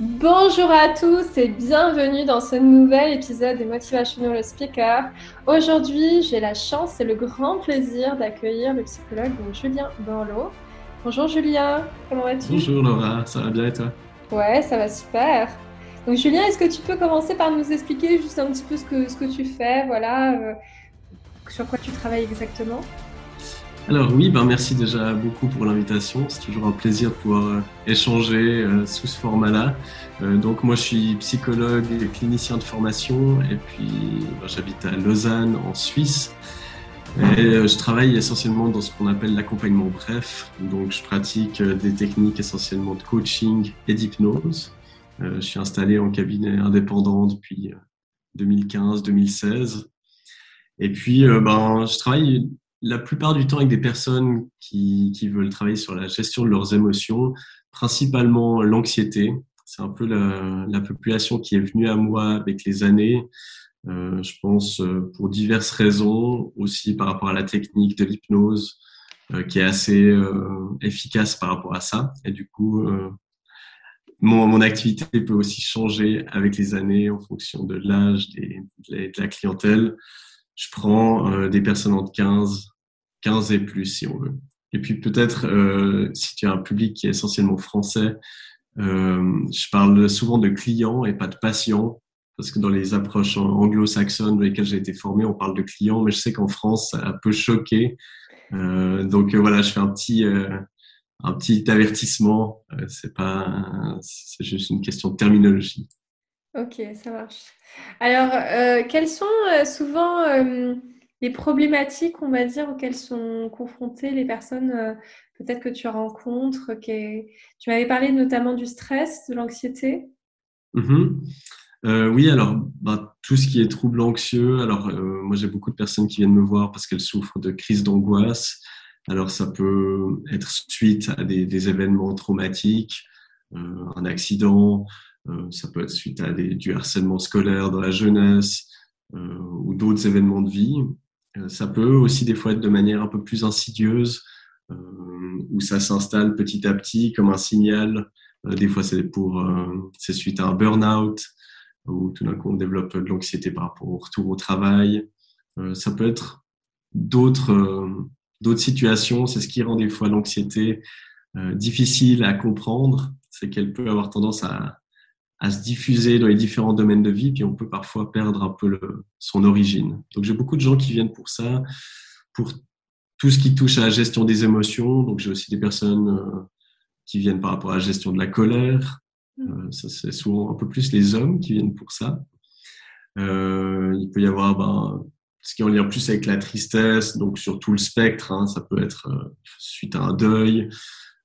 Bonjour à tous et bienvenue dans ce nouvel épisode des Motivational Speaker. Aujourd'hui, j'ai la chance et le grand plaisir d'accueillir le psychologue Julien Borloo. Bonjour Julien, comment vas-tu? Bonjour Laura, ça va bien et toi? Ouais, ça va super. Donc Julien, est-ce que tu peux commencer par nous expliquer juste un petit peu ce que, ce que tu fais, voilà, euh, sur quoi tu travailles exactement? Alors oui, ben merci déjà beaucoup pour l'invitation. C'est toujours un plaisir de pouvoir euh, échanger euh, sous ce format-là. Euh, donc moi je suis psychologue et clinicien de formation et puis ben, j'habite à Lausanne en Suisse. Et je travaille essentiellement dans ce qu'on appelle l'accompagnement bref. Donc je pratique des techniques essentiellement de coaching et d'hypnose. je suis installé en cabinet indépendant depuis 2015-2016. Et puis ben je travaille la plupart du temps avec des personnes qui, qui, veulent travailler sur la gestion de leurs émotions, principalement l'anxiété. C'est un peu la, la, population qui est venue à moi avec les années. Euh, je pense euh, pour diverses raisons, aussi par rapport à la technique de l'hypnose, euh, qui est assez euh, efficace par rapport à ça. Et du coup, euh, mon, mon, activité peut aussi changer avec les années en fonction de l'âge de la clientèle je prends euh, des personnes entre 15, 15 et plus si on veut. Et puis peut-être, euh, si tu as un public qui est essentiellement français, euh, je parle souvent de clients et pas de patients, parce que dans les approches anglo-saxonnes dans lesquelles j'ai été formé, on parle de clients, mais je sais qu'en France, ça peut choquer. Euh, donc euh, voilà, je fais un petit, euh, un petit avertissement. c'est pas, c'est juste une question de terminologie. Ok, ça marche. Alors, euh, quelles sont euh, souvent euh, les problématiques, on va dire, auxquelles sont confrontées les personnes peut-être que tu rencontres Tu m'avais parlé notamment du stress, de l'anxiété? Mmh oui, alors bah, tout ce qui est trouble anxieux. Alors moi j'ai beaucoup de personnes qui viennent me voir parce qu'elles souffrent de crises d'angoisse. Alors ça peut être suite à des, événements traumatiques, un accident, ça peut être suite à du harcèlement scolaire dans la jeunesse euh, ou d'autres événements de vie. Euh, ça peut aussi des fois être de manière un peu plus insidieuse, où ça s'installe petit à petit comme un signal. des fois, c'est pour, c'est suite à un burn-out, où tout d'un coup on développe de l'anxiété par rapport au retour au travail. ça peut être d'autres situations. C'est ce qui rend des fois l'anxiété difficile à comprendre, c'est qu'elle peut avoir tendance à, à se diffuser dans les différents domaines de vie, puis on peut parfois perdre un peu le, son origine. Donc j'ai beaucoup de gens qui viennent pour ça, pour tout ce qui touche à la gestion des émotions. Donc j'ai aussi des personnes euh, qui viennent par rapport à la gestion de la colère. Mm. Euh, ça c'est souvent un peu plus les hommes qui viennent pour ça. Euh, il peut y avoir ben, ce qui est en lien plus avec la tristesse, donc sur tout le spectre. Hein, ça peut être euh, suite à un deuil,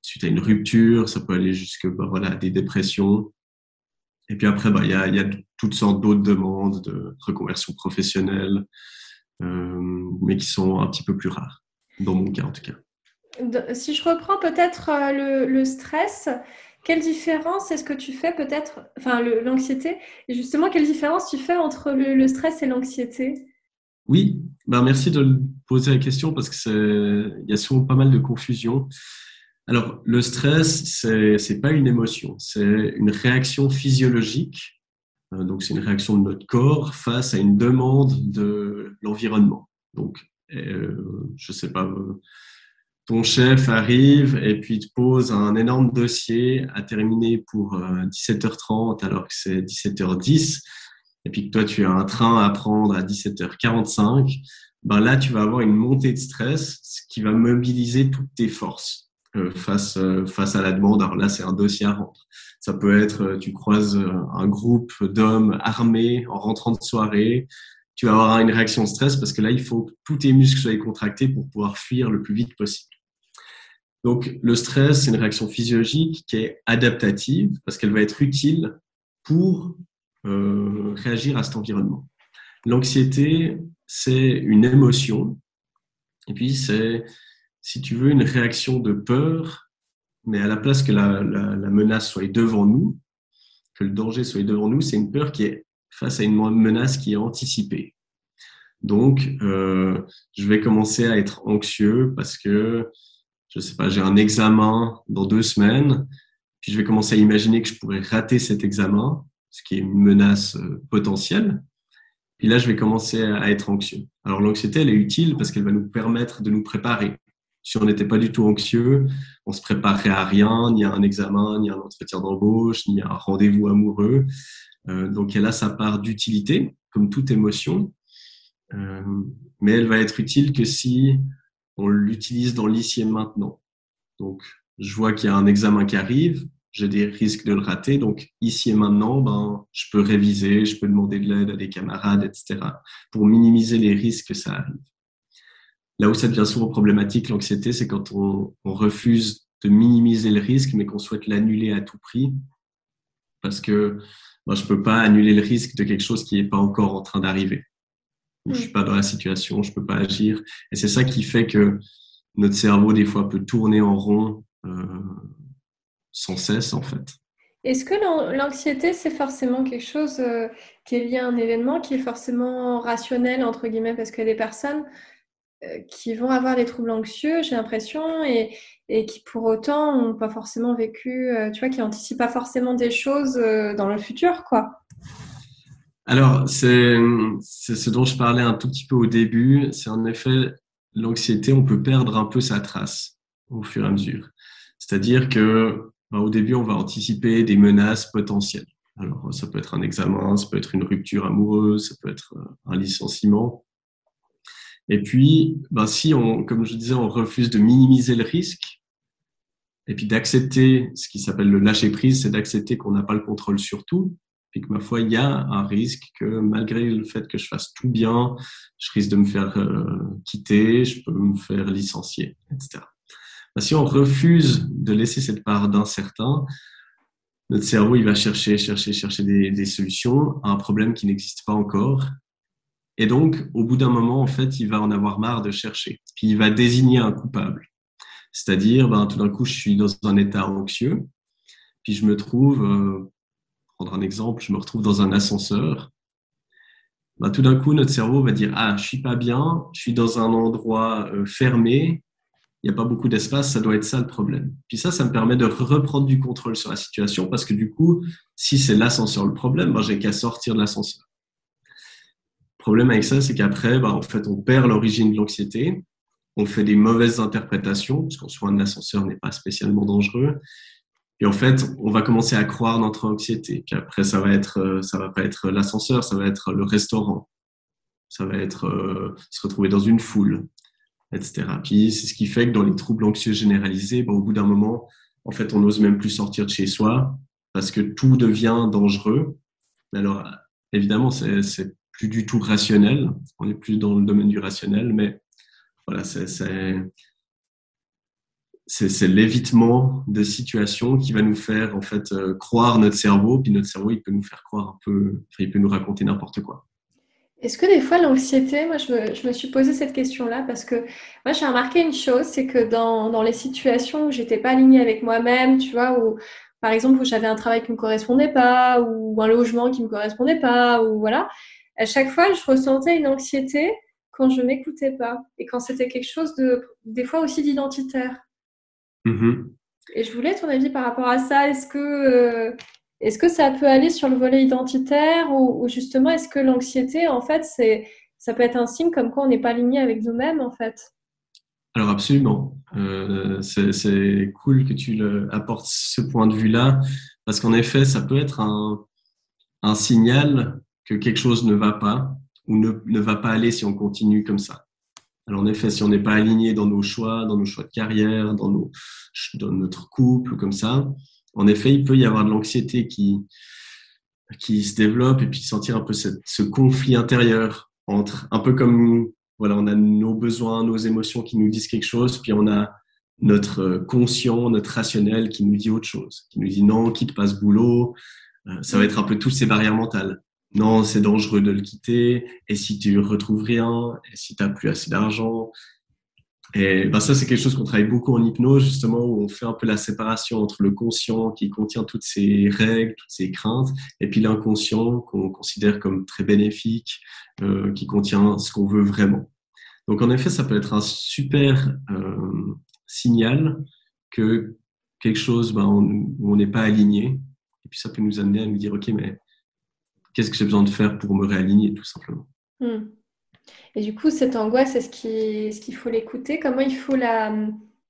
suite à une rupture, ça peut aller jusque ben, voilà des dépressions. Et puis après, bah, il y, a, y a toutes sortes d'autres demandes de reconversion professionnelle, euh, mais qui sont un petit peu plus rares, dans mon cas en tout cas. Si je reprends peut-être euh, le, le, stress, quelle différence est-ce que tu fais peut-être, enfin l'anxiété, et justement quelle différence tu fais entre le, le stress et l'anxiété? Oui, ben merci de poser la question parce que il y a souvent pas mal de confusion. Alors, le stress, c'est n'est pas une émotion, c'est une réaction physiologique. Euh, donc, c'est une réaction de notre corps face à une demande de l'environnement. Donc, euh, je sais pas, ton chef arrive et puis te pose un énorme dossier à terminer pour 17h30 euh, alors que c'est 17h10 et puis que toi tu as un train à prendre à 17h45, ben là tu vas avoir une montée de stress qui va mobiliser toutes tes forces. Euh, face, euh, face à la demande. Alors là, c'est un dossier à rendre. Ça peut être, euh, tu croises un groupe d'hommes armés en rentrant de soirée, tu vas avoir une réaction de stress parce que là, il faut que tous tes muscles soient contractés pour pouvoir fuir le plus vite possible. Donc, le stress, c'est une réaction physiologique qui est adaptative parce qu'elle va être utile pour réagir à cet environnement. L'anxiété, c'est une émotion. Et puis, c'est si tu veux, une réaction de peur, mais à la place que la, la, la, menace soit devant nous, que le danger soit devant nous, c'est une peur qui est face à une menace qui est anticipée. Donc, euh, je vais commencer à être anxieux parce que, je sais pas, j'ai un examen dans deux semaines, puis je vais commencer à imaginer que je pourrais rater cet examen, ce qui est une menace euh, potentielle. Puis là, je vais commencer à être anxieux. Alors l'anxiété, elle est utile parce qu'elle va nous permettre de nous préparer. Si on n'était pas du tout anxieux, on se préparerait à rien, ni à un examen, ni à un entretien d'embauche, ni à un rendez-vous amoureux. Euh, donc elle a sa part d'utilité, comme toute émotion, euh, mais elle va être utile que si on l'utilise dans l'ici et maintenant. Donc je vois qu'il y a un examen qui arrive, j'ai des risques de le rater. Donc, ici et maintenant, ben, je peux réviser, je peux demander de l'aide à des camarades, etc., pour minimiser les risques que ça arrive. Là où ça devient souvent problématique, l'anxiété, c'est quand on, refuse de minimiser le risque, mais qu'on souhaite l'annuler à tout prix, parce que ben, je peux pas annuler le risque de quelque chose qui n'est pas encore en train d'arriver. Je suis pas dans la situation, je peux pas agir. Et c'est ça qui fait que notre cerveau, des fois, peut tourner en rond euh, sans cesse en fait. Est-ce que l'anxiété, c'est forcément quelque chose euh, qui est lié à un événement qui est forcément rationnel, entre guillemets, parce qu'il y a des personnes qui vont avoir des troubles anxieux, j'ai l'impression, et, qui pour autant n'ont pas forcément vécu, euh, tu vois, qui n'anticipent pas forcément des choses dans le futur, quoi. Alors, c'est ce dont je parlais un tout petit peu au début, c'est en effet l'anxiété, on peut perdre un peu sa trace au fur et à mesure. C'est-à-dire que bah, au début, on va anticiper des menaces potentielles. Alors, ça peut être un examen, ça peut être une rupture amoureuse, ça peut être euh, un licenciement. Et puis, bah, si on, comme je disais, on refuse de minimiser le risque, et puis d'accepter ce qui s'appelle le lâcher prise, c'est d'accepter qu'on n'a pas le contrôle sur tout, puis que ma foi, il y a un risque que malgré le fait que je fasse tout bien, je risque de me faire euh, quitter, je peux me faire licencier, etc. Bah, si on refuse de laisser cette part d'incertain, notre cerveau il va chercher, chercher, chercher des, solutions à un problème qui n'existe pas encore. Et donc, au bout d'un moment, en fait, il va en avoir marre de chercher. Puis il va désigner un coupable. C'est-à-dire, ben, tout d'un coup, je suis dans un état anxieux, puis je me trouve, euh, prendre un exemple, je me retrouve dans un ascenseur. Ben, tout d'un coup, notre cerveau va dire, ah, je suis pas bien, je suis dans un endroit euh, fermé, il n'y a pas beaucoup d'espace, ça doit être ça le problème. Puis ça, ça me permet de reprendre du contrôle sur la situation parce que du coup, si c'est l'ascenseur le problème, ben, j'ai qu'à sortir de l'ascenseur. Problème avec ça, c'est qu'après, ben, en fait, on perd l'origine de l'anxiété, on fait des mauvaises interprétations, parce qu'en soi, un ascenseur n'est pas spécialement dangereux. Et en fait, on va commencer à croire notre anxiété. Puis après, ça va être, euh, ça va pas être l'ascenseur, ça va être le restaurant. Ça va être euh, se retrouver dans une foule etc. C'est ce qui fait que dans les troubles anxieux généralisés, ben, au bout d'un moment, en fait, on n'ose même plus sortir de chez soi parce que tout devient dangereux. Alors, évidemment, c'est du tout rationnel. On n'est plus dans le domaine du rationnel, mais voilà, c'est l'évitement de situations qui va nous faire en fait euh, croire notre cerveau, puis notre cerveau il peut nous faire croire un peu, il peut nous raconter n'importe quoi. Est-ce que des fois l'anxiété, moi je me, je me, suis posé cette question-là parce que moi j'ai remarqué une chose, c'est que dans, dans, les situations où j'étais pas alignée avec moi-même, tu vois, ou par exemple où j'avais un travail qui me correspondait pas, ou un logement qui me correspondait pas, ou voilà, à chaque fois je ressentais une anxiété quand je m'écoutais pas et quand c'était quelque chose de des fois aussi d'identitaire. Mm-hmm. Et je voulais ton avis par rapport à ça. Est-ce que euh, est-ce que ça peut aller sur le volet identitaire ou, justement est-ce que l'anxiété, en fait, c'est, ça peut être un signe comme quoi on n'est pas aligné avec nous-mêmes, en fait? Alors absolument. Euh, c'est, cool que tu le, apportes ce point de vue-là parce qu'en effet, ça peut être un, un signal que quelque chose ne va pas ou ne, ne va pas aller si on continue comme ça. Alors en effet, si on n'est pas aligné dans nos choix, dans nos choix de carrière, dans, nos, dans notre couple, comme ça, en effet, il peut y avoir de l'anxiété qui, qui se développe et puis sentir un peu ce conflit intérieur entre, un peu comme, voilà, on a nos besoins, nos émotions qui nous disent quelque chose, puis on a notre conscient, notre rationnel qui nous dit autre chose, qui nous dit non, quitte pas ce boulot. Euh, ça va être un peu toutes ces barrières mentales. Non, c'est dangereux de le quitter. Et si tu retrouves rien, et si tu n'as plus assez d'argent, et ben ça, c'est quelque chose qu'on travaille beaucoup en hypnose, justement, où on fait un peu la séparation entre le conscient qui contient toutes ces règles, toutes ces craintes, et puis l'inconscient qu'on considère comme très bénéfique, euh, qui contient ce qu'on veut vraiment. Donc, en effet, ça peut être un super euh, signal que quelque chose ben, où on n'est pas aligné. Et puis ça peut nous amener à nous dire, OK, mais qu'est-ce que j'ai besoin de faire pour me réaligner, tout simplement. Hmm. Et du coup, cette angoisse, est-ce qu'il faut l'écouter? Comment il faut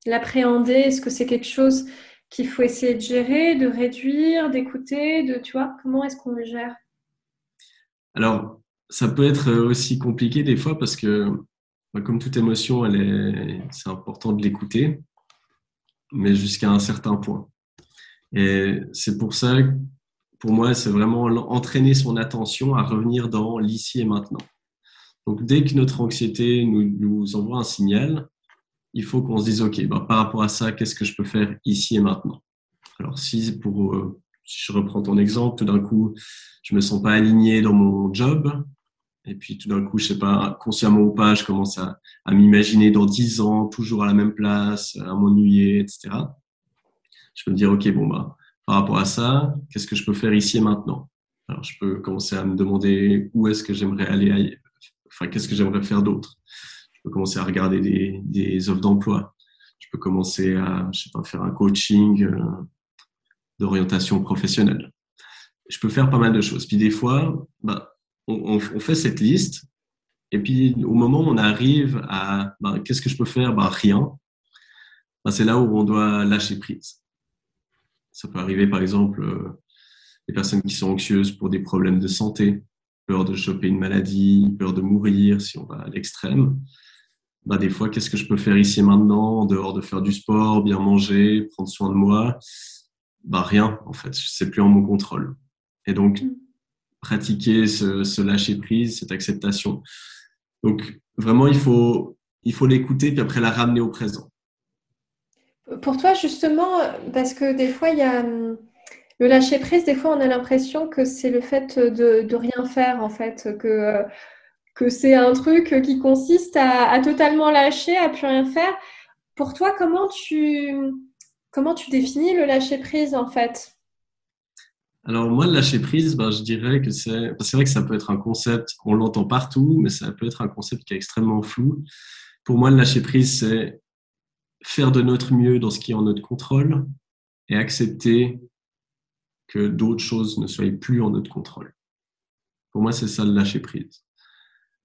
l'appréhender? Est-ce que c'est quelque chose qu'il faut essayer de gérer, de réduire, d'écouter de, Tu vois, comment est-ce qu'on le gère? Alors, ça peut être aussi compliqué des fois parce que, bah, comme toute émotion, c'est important de l'écouter, mais jusqu'à un certain point. Et c'est pour ça, pour moi, c'est vraiment entraîner son attention à revenir dans l'ici et maintenant. Donc, dès que notre anxiété nous, envoie un signal, il faut qu'on se dise, OK, bah, par rapport à ça, qu'est-ce que je peux faire ici et maintenant? Alors, si, pour, euh, je reprends ton exemple, tout d'un coup, je me sens pas aligné dans mon job, et puis tout d'un coup, je sais pas, consciemment ou pas, je commence à, à m'imaginer dans dix ans, toujours à la même place, à m'ennuyer, etc. Je peux me dire, OK, bon, bah, par rapport à ça, qu'est-ce que je peux faire ici et maintenant? Alors, je peux commencer à me demander où est-ce que j'aimerais aller, enfin, qu'est-ce que j'aimerais faire d'autre? Je peux commencer à regarder des, des offres d'emploi. Je peux commencer à, je sais pas, faire un coaching euh, d'orientation professionnelle. Je peux faire pas mal de choses. Puis des fois, bah, on, on, fait cette liste, et puis au moment où on arrive à bah, qu'est-ce que je peux faire? Bah, Rien. Bah, c'est là où on doit lâcher prise. Ça peut arriver par exemple euh, des personnes qui sont anxieuses pour des problèmes de santé, peur de choper une maladie, peur de mourir si on va à l'extrême. Bah, des fois, qu'est-ce que je peux faire ici et maintenant, en dehors de faire du sport, bien manger, prendre soin de moi? Bah, Rien, en fait. C'est plus en mon contrôle. Et donc, mm pratiquer ce, lâcher prise, cette acceptation. Donc vraiment, il faut il faut l'écouter puis après la ramener au présent. Pour toi, justement, parce que des fois, il y a hum, le lâcher prise, des fois, on a l'impression que c'est le fait de, de, rien faire, en fait, que, que c'est un truc qui consiste à, totalement lâcher, à plus rien faire. Pour toi, comment tu, comment tu définis le lâcher prise, en fait? Alors moi, le lâcher prise, ben, je dirais que c'est, c'est vrai que ça peut être un concept, on l'entend partout, mais ça peut être un concept qui est extrêmement flou. Pour moi, le lâcher prise, c'est faire de notre mieux dans ce qui est en notre contrôle et accepter que d'autres choses ne soient plus en notre contrôle. Pour moi, c'est ça le lâcher prise.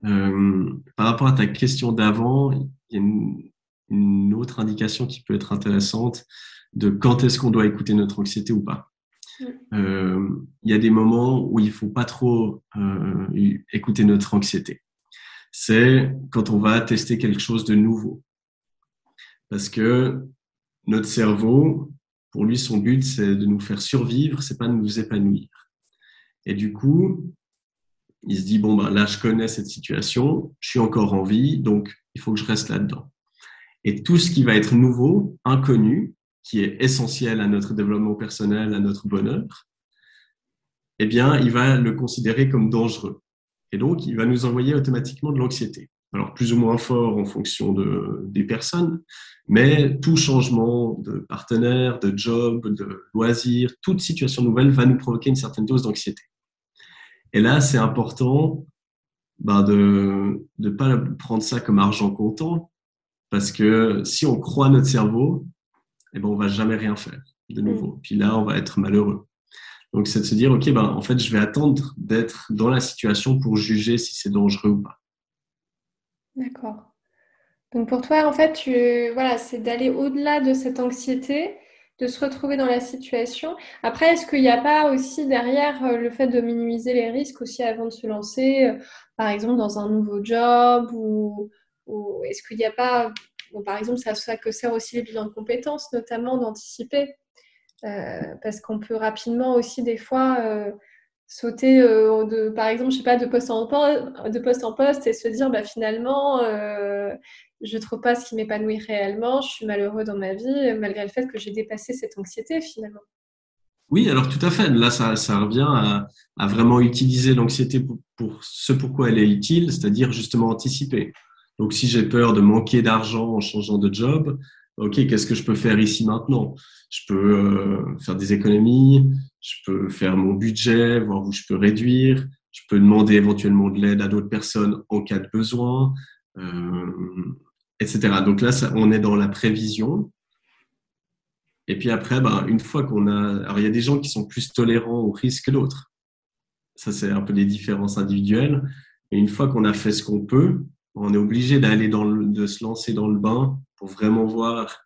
Euh, par rapport à ta question d'avant, il y a une, une autre indication qui peut être intéressante de quand est-ce qu'on doit écouter notre anxiété ou pas. Euh, il y a des moments où il faut pas trop euh, écouter notre anxiété. C'est quand on va tester quelque chose de nouveau. Parce que notre cerveau, pour lui, son but, c'est de nous faire survivre, c'est pas de nous épanouir. Et du coup, il se dit, bon, ben là, je connais cette situation, je suis encore en vie, donc il faut que je reste là-dedans. Et tout ce qui va être nouveau, inconnu, qui est essentiel à notre développement personnel, à notre bonheur, eh bien, il va le considérer comme dangereux. Et donc, il va nous envoyer automatiquement de l'anxiété. Alors, plus ou moins fort en fonction de, des personnes, mais tout changement de partenaire, de job, de loisir, toute situation nouvelle va nous provoquer une certaine dose d'anxiété. Et là, c'est important ben, de ne pas prendre ça comme argent comptant, parce que si on croit notre cerveau, eh ben, on va jamais rien faire de nouveau. Mm. Puis là, on va être malheureux. Donc, c'est de se dire, OK, ben, en fait, je vais attendre d'être dans la situation pour juger si c'est dangereux ou pas. D'accord. Donc, pour toi, en fait, tu, voilà, c'est d'aller au-delà de cette anxiété, de se retrouver dans la situation. Après, est-ce qu'il n'y a pas aussi derrière euh, le fait de minimiser les risques aussi avant de se lancer, euh, par exemple, dans un nouveau job ou, est-ce qu'il n'y a pas par exemple, ça, que sert aussi les bilans de compétences, notamment d'anticiper. Euh, parce qu'on peut rapidement aussi des fois sauter euh, de, par exemple, je sais pas, de poste en poste, de poste en poste et se dire, bah, finalement, je ne trouve pas ce qui m'épanouit réellement, je suis malheureux dans ma vie, malgré le fait que j'ai dépassé cette anxiété finalement. Oui, alors tout à fait. Là, ça, ça revient à, à vraiment utiliser l'anxiété pour, pour, ce pourquoi elle est utile, c'est-à-dire justement anticiper. Donc, si j'ai peur de manquer d'argent en changeant de job, OK, qu'est-ce que je peux faire ici maintenant? Je peux euh, faire des économies, je peux faire mon budget, voir où je peux réduire, je peux demander éventuellement de l'aide à d'autres personnes en cas de besoin, euh, etc. Donc là, on est dans la prévision. Et puis après, ben, une fois qu'on a... Alors, il y a des gens qui sont plus tolérants au risque que d'autres. Ça, c'est un peu des différences individuelles. Et une fois qu'on a fait ce qu'on peut, on est obligé d'aller dans le, de se lancer dans le bain pour vraiment voir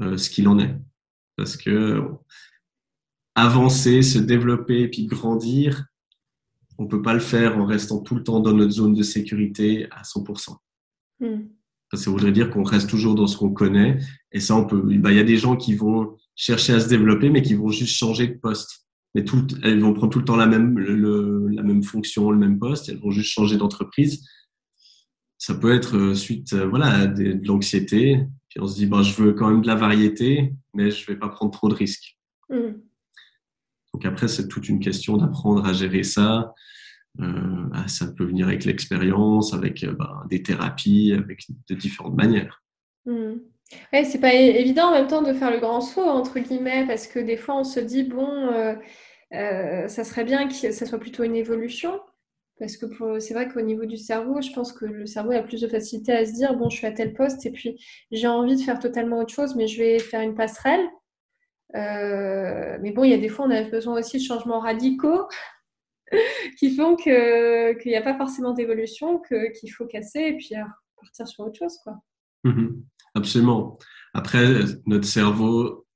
euh, ce qu'il en est. Parce que avancer, se développer, puis grandir, on peut pas le faire en restant tout le temps dans notre zone de sécurité à 100%. Hmm. Ça voudrait dire qu'on reste toujours dans ce qu'on connaît. Et ça, on peut. Bah, il y a des gens qui vont chercher à se développer, mais qui vont juste changer de poste. Mais tout, elles vont prendre tout le temps la même, la même fonction, le même poste. Elles vont juste changer d'entreprise. Ça peut être euh, suite, euh, voilà, de, l'anxiété. Puis on se dit, ben, je veux quand même de la variété, mais je vais pas prendre trop de risques. Hmm. Donc après, c'est toute une question d'apprendre à gérer ça. Euh, ah, ça peut venir avec l'expérience, avec ben, des thérapies, avec de différentes manières. Mmh. Ouais, c'est pas évident en même temps de faire le grand saut, entre guillemets, parce que des fois on se dit, bon, euh, ça serait bien que ça soit plutôt une évolution. Parce que c'est vrai qu'au niveau du cerveau, je pense que le cerveau a plus de facilité à se dire, bon, je suis à tel poste et puis j'ai envie de faire totalement autre chose, mais je vais faire une passerelle. Euh, mais bon, il y a des fois, on a besoin aussi de changements radicaux qui font qu'il n'y a pas forcément d'évolution, qu'il faut casser et puis partir sur autre chose. Quoi. Mhm. absolument. Après, notre cerveau,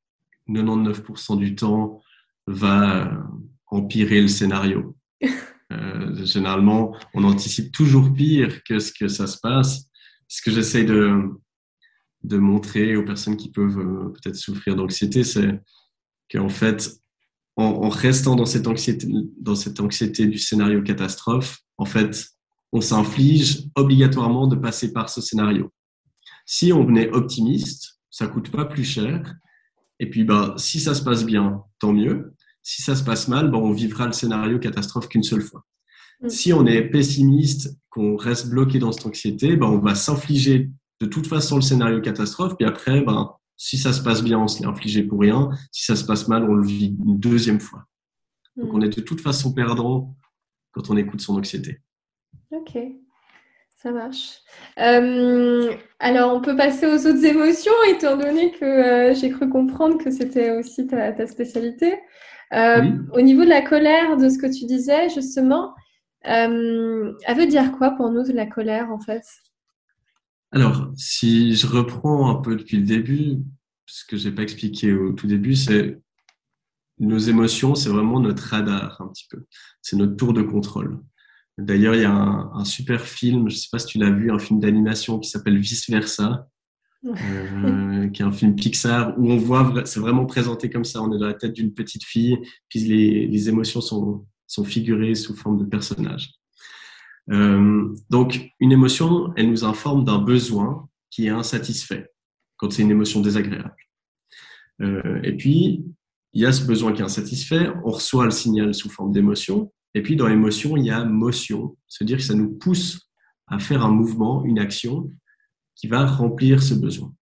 99% du temps, va empirer le scénario. Euh, généralement, on anticipe toujours pire que ce que ça se passe. Ce que j'essaie de, montrer aux personnes qui peuvent euh, peut-être souffrir d'anxiété, c'est qu'en fait, en, restant dans cette anxiété, dans cette anxiété du scénario catastrophe, en fait, on s'inflige obligatoirement de passer par ce scénario. Si on est optimiste, ça coûte pas plus cher. Et puis, ben, si ça se passe bien, tant mieux. Si ça se passe mal, ben, on vivra le scénario catastrophe qu'une seule fois. Mm. Si on est pessimiste, qu'on reste bloqué dans cette anxiété, ben, on va s'infliger de toute façon le scénario catastrophe, puis après, ben, si ça se passe bien, on se l'est infligé pour rien. Si ça se passe mal, on le vit une deuxième fois. Donc, on hmm. est de toute façon perdant quand on écoute son anxiété. Ok, ça marche. Euh, alors, on peut passer aux autres émotions, étant donné que euh, j'ai cru comprendre que c'était aussi ta, spécialité. Euh, au niveau de la colère, de ce que tu disais, justement, elle veut dire quoi pour nous de la colère, en fait? Alors, si je reprends un peu depuis le début, ce que j'ai pas expliqué au tout début, c'est nos émotions, c'est vraiment notre radar un petit peu. C'est notre tour de contrôle. D'ailleurs, il y a un, super film, je sais pas si tu l'as vu, un film d'animation qui s'appelle Vice Versa, euh, qui est un film Pixar où on voit, c'est vraiment présenté comme ça. On est dans la tête d'une petite fille, puis les, émotions sont, sont figurées sous forme de personnages. Euh, donc, une émotion, elle nous informe d'un besoin qui est insatisfait quand c'est une émotion désagréable. Euh, et puis, il y a ce besoin qui est insatisfait, on reçoit le signal sous forme d'émotion, et puis dans l'émotion, il y a motion, c'est-à-dire que ça nous pousse à faire un mouvement, une action qui va remplir ce besoin.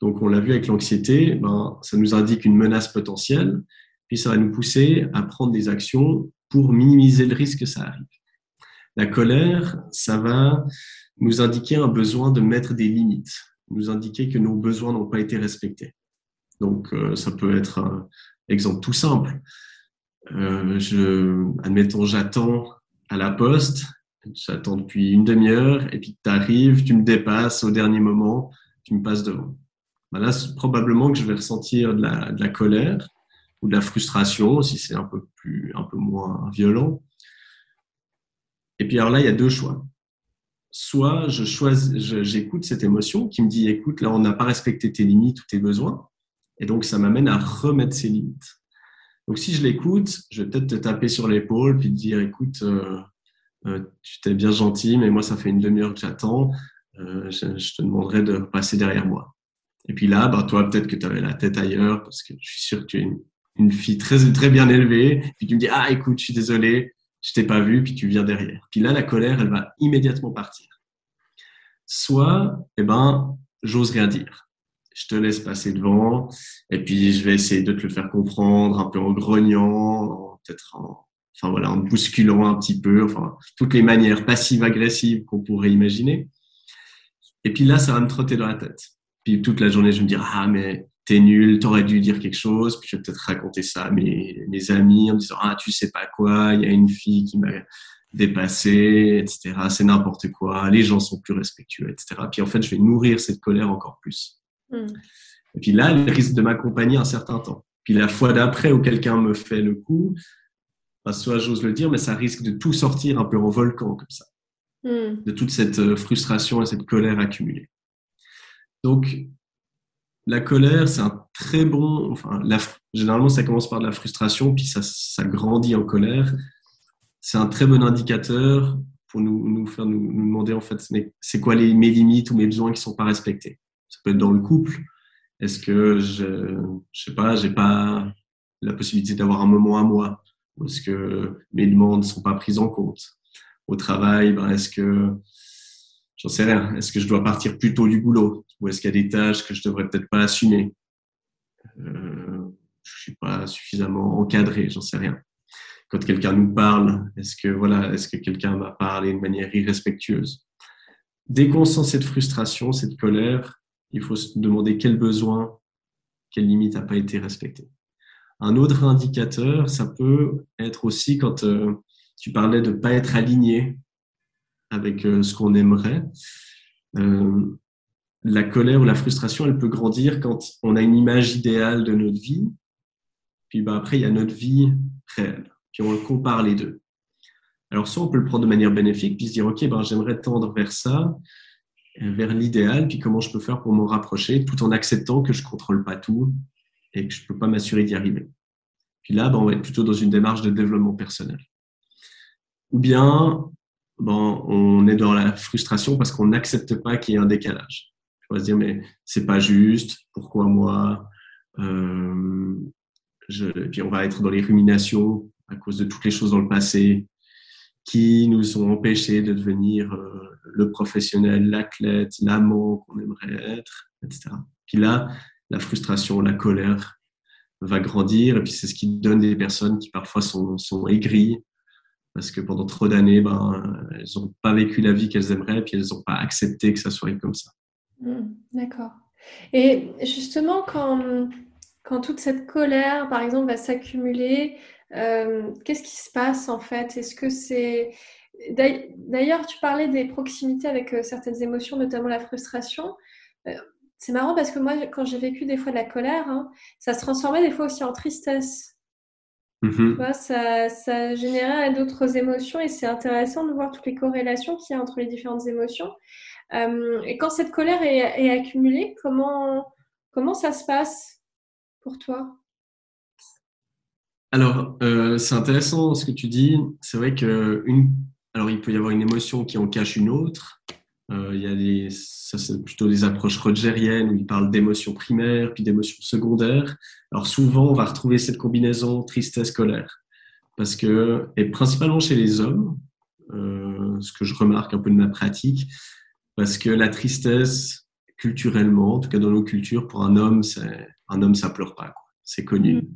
Donc, on l'a vu avec l'anxiété, ben, ça nous indique une menace potentielle, puis ça va nous pousser à prendre des actions pour minimiser le risque que ça arrive. La colère, ça va nous indiquer un besoin de mettre des limites, nous indiquer que nos besoins n'ont pas été respectés. Donc, euh, ça peut être un exemple tout simple. Euh, admettons, j'attends à la poste, j'attends depuis une demi-heure, et puis tu arrives, tu me dépasses au dernier moment, tu me passes devant. Ben là, probablement que je vais ressentir de la, colère ou de la frustration, si c'est un peu plus, un peu moins violent. Et puis alors là, il y a deux choix. Soit je choisis, j'écoute cette émotion qui me dit, écoute, là, on n'a pas respecté tes limites ou tes besoins. Et donc, ça m'amène à remettre ces limites. Donc, si je l'écoute, je vais peut-être te taper sur l'épaule puis te dire, écoute, euh, tu t'es bien gentil, mais moi, ça fait une demi-heure que j'attends. Euh, je, te demanderai de passer derrière moi. Et puis là, bah, toi, peut-être que tu avais la tête ailleurs parce que je suis sûr que tu es une, une, fille très, très bien élevée. Puis tu me dis, ah, écoute, je suis désolé, je t'ai pas vu, puis tu viens derrière. Puis là, la colère, elle va immédiatement partir. Soit, eh ben, j'ose rien dire. Je te laisse passer devant, et puis je vais essayer de te le faire comprendre, un peu en grognant, peut-être en, enfin voilà, en bousculant un petit peu, enfin, toutes les manières passives-agressives qu'on pourrait imaginer. Et puis là, ça va me trotter dans la tête. Puis toute la journée, je vais me dire, ah, mais t'es nul, t'aurais dû dire quelque chose, puis je vais peut-être raconter ça à mes, mes amis en me disant ah tu sais pas quoi, il y a une fille qui m'a dépassé, etc. C'est n'importe quoi, les gens sont plus respectueux, etc. Puis en fait, je vais nourrir cette colère encore plus. Hmm. Et puis là, elle risque de m'accompagner un certain temps. Puis la fois d'après où quelqu'un me fait le coup, bah, soit j'ose le dire, mais ça risque de tout sortir un peu en volcan comme ça, hmm. de toute cette euh, frustration et cette colère accumulée. Donc, la colère, c'est un très bon. Enfin, généralement, ça commence par de la frustration, puis ça, ça grandit en colère. C'est un très bon indicateur pour nous, nous faire nous, demander en fait, c'est quoi les, mes limites ou mes besoins qui sont pas respectés? Ça peut être dans le couple. Est-ce que je, je sais pas, j'ai pas la possibilité d'avoir un moment à moi? Est-ce que mes demandes ne sont pas prises en compte Au travail, ben, est-ce que J'en sais rien. Est-ce que je dois partir plus tôt du boulot? Ou est-ce qu'il y a des tâches que je devrais peut-être pas assumer? Euh, Je suis pas suffisamment encadré, j'en sais rien. Quand quelqu'un nous parle, est-ce que voilà, est-ce que quelqu'un m'a parlé de manière irrespectueuse? Dès qu'on sent cette frustration, cette colère, il faut se demander quel besoin, quelle limite n'a pas été respectée. Un autre indicateur, ça peut être aussi quand euh, tu parlais de ne pas être aligné avec euh, ce qu'on aimerait. Euh, la colère ou la frustration, elle peut grandir quand on a une image idéale de notre vie, puis bah, après, il y a notre vie réelle, puis on compare les deux. Alors, soit on peut le prendre de manière bénéfique, puis se dire, OK, ben, j'aimerais tendre vers ça, vers l'idéal, puis comment je peux faire pour m'en rapprocher, tout en acceptant que je ne contrôle pas tout et que je ne peux pas m'assurer d'y arriver. Puis là, ben, on va être plutôt dans une démarche de développement personnel. Ou bien, bon, on est dans la frustration parce qu'on n'accepte pas qu'il y ait un décalage. On va se dire, mais c'est pas juste, pourquoi moi euh, Puis on va être dans les ruminations à cause de toutes les choses dans le passé qui nous ont empêchés de devenir euh, le professionnel, l'athlète, l'amant qu'on aimerait être, etc. Puis là, la frustration, la colère va grandir, et puis c'est ce qui donne des personnes qui parfois sont, sont aigries, parce que pendant trop d'années, ben, elles n'ont pas vécu la vie qu'elles aimeraient, et puis elles n'ont pas accepté que ça soit comme ça. Hmm, d'accord. Et justement, quand, quand toute cette colère, par exemple, va s'accumuler, euh, qu'est-ce qui se passe en fait? Est-ce que c'est... D'ailleurs, tu parlais des proximités avec euh, certaines émotions, notamment la frustration. C'est marrant parce que moi, quand j'ai vécu des fois de la colère, hein, ça se transformait des fois aussi en tristesse. Mm-hmm. ça, ça générait d'autres émotions et c'est intéressant de voir toutes les corrélations qu'il y a entre les différentes émotions. Euh, et quand cette colère est, accumulée, comment, comment ça se passe pour toi? Alors, euh, c'est intéressant ce que tu dis. C'est vrai que une, alors il peut y avoir une émotion qui en cache une autre. Euh, il y a des, ça c'est plutôt des approches rogeriennes où il parle d'émotions primaires puis d'émotions secondaires. Alors souvent, on va retrouver cette combinaison tristesse-colère parce que, et principalement chez les hommes, euh, ce que je remarque un peu de ma pratique, parce que la tristesse, culturellement, en tout cas dans nos cultures, pour un homme, c'est un homme ça pleure pas, c'est connu.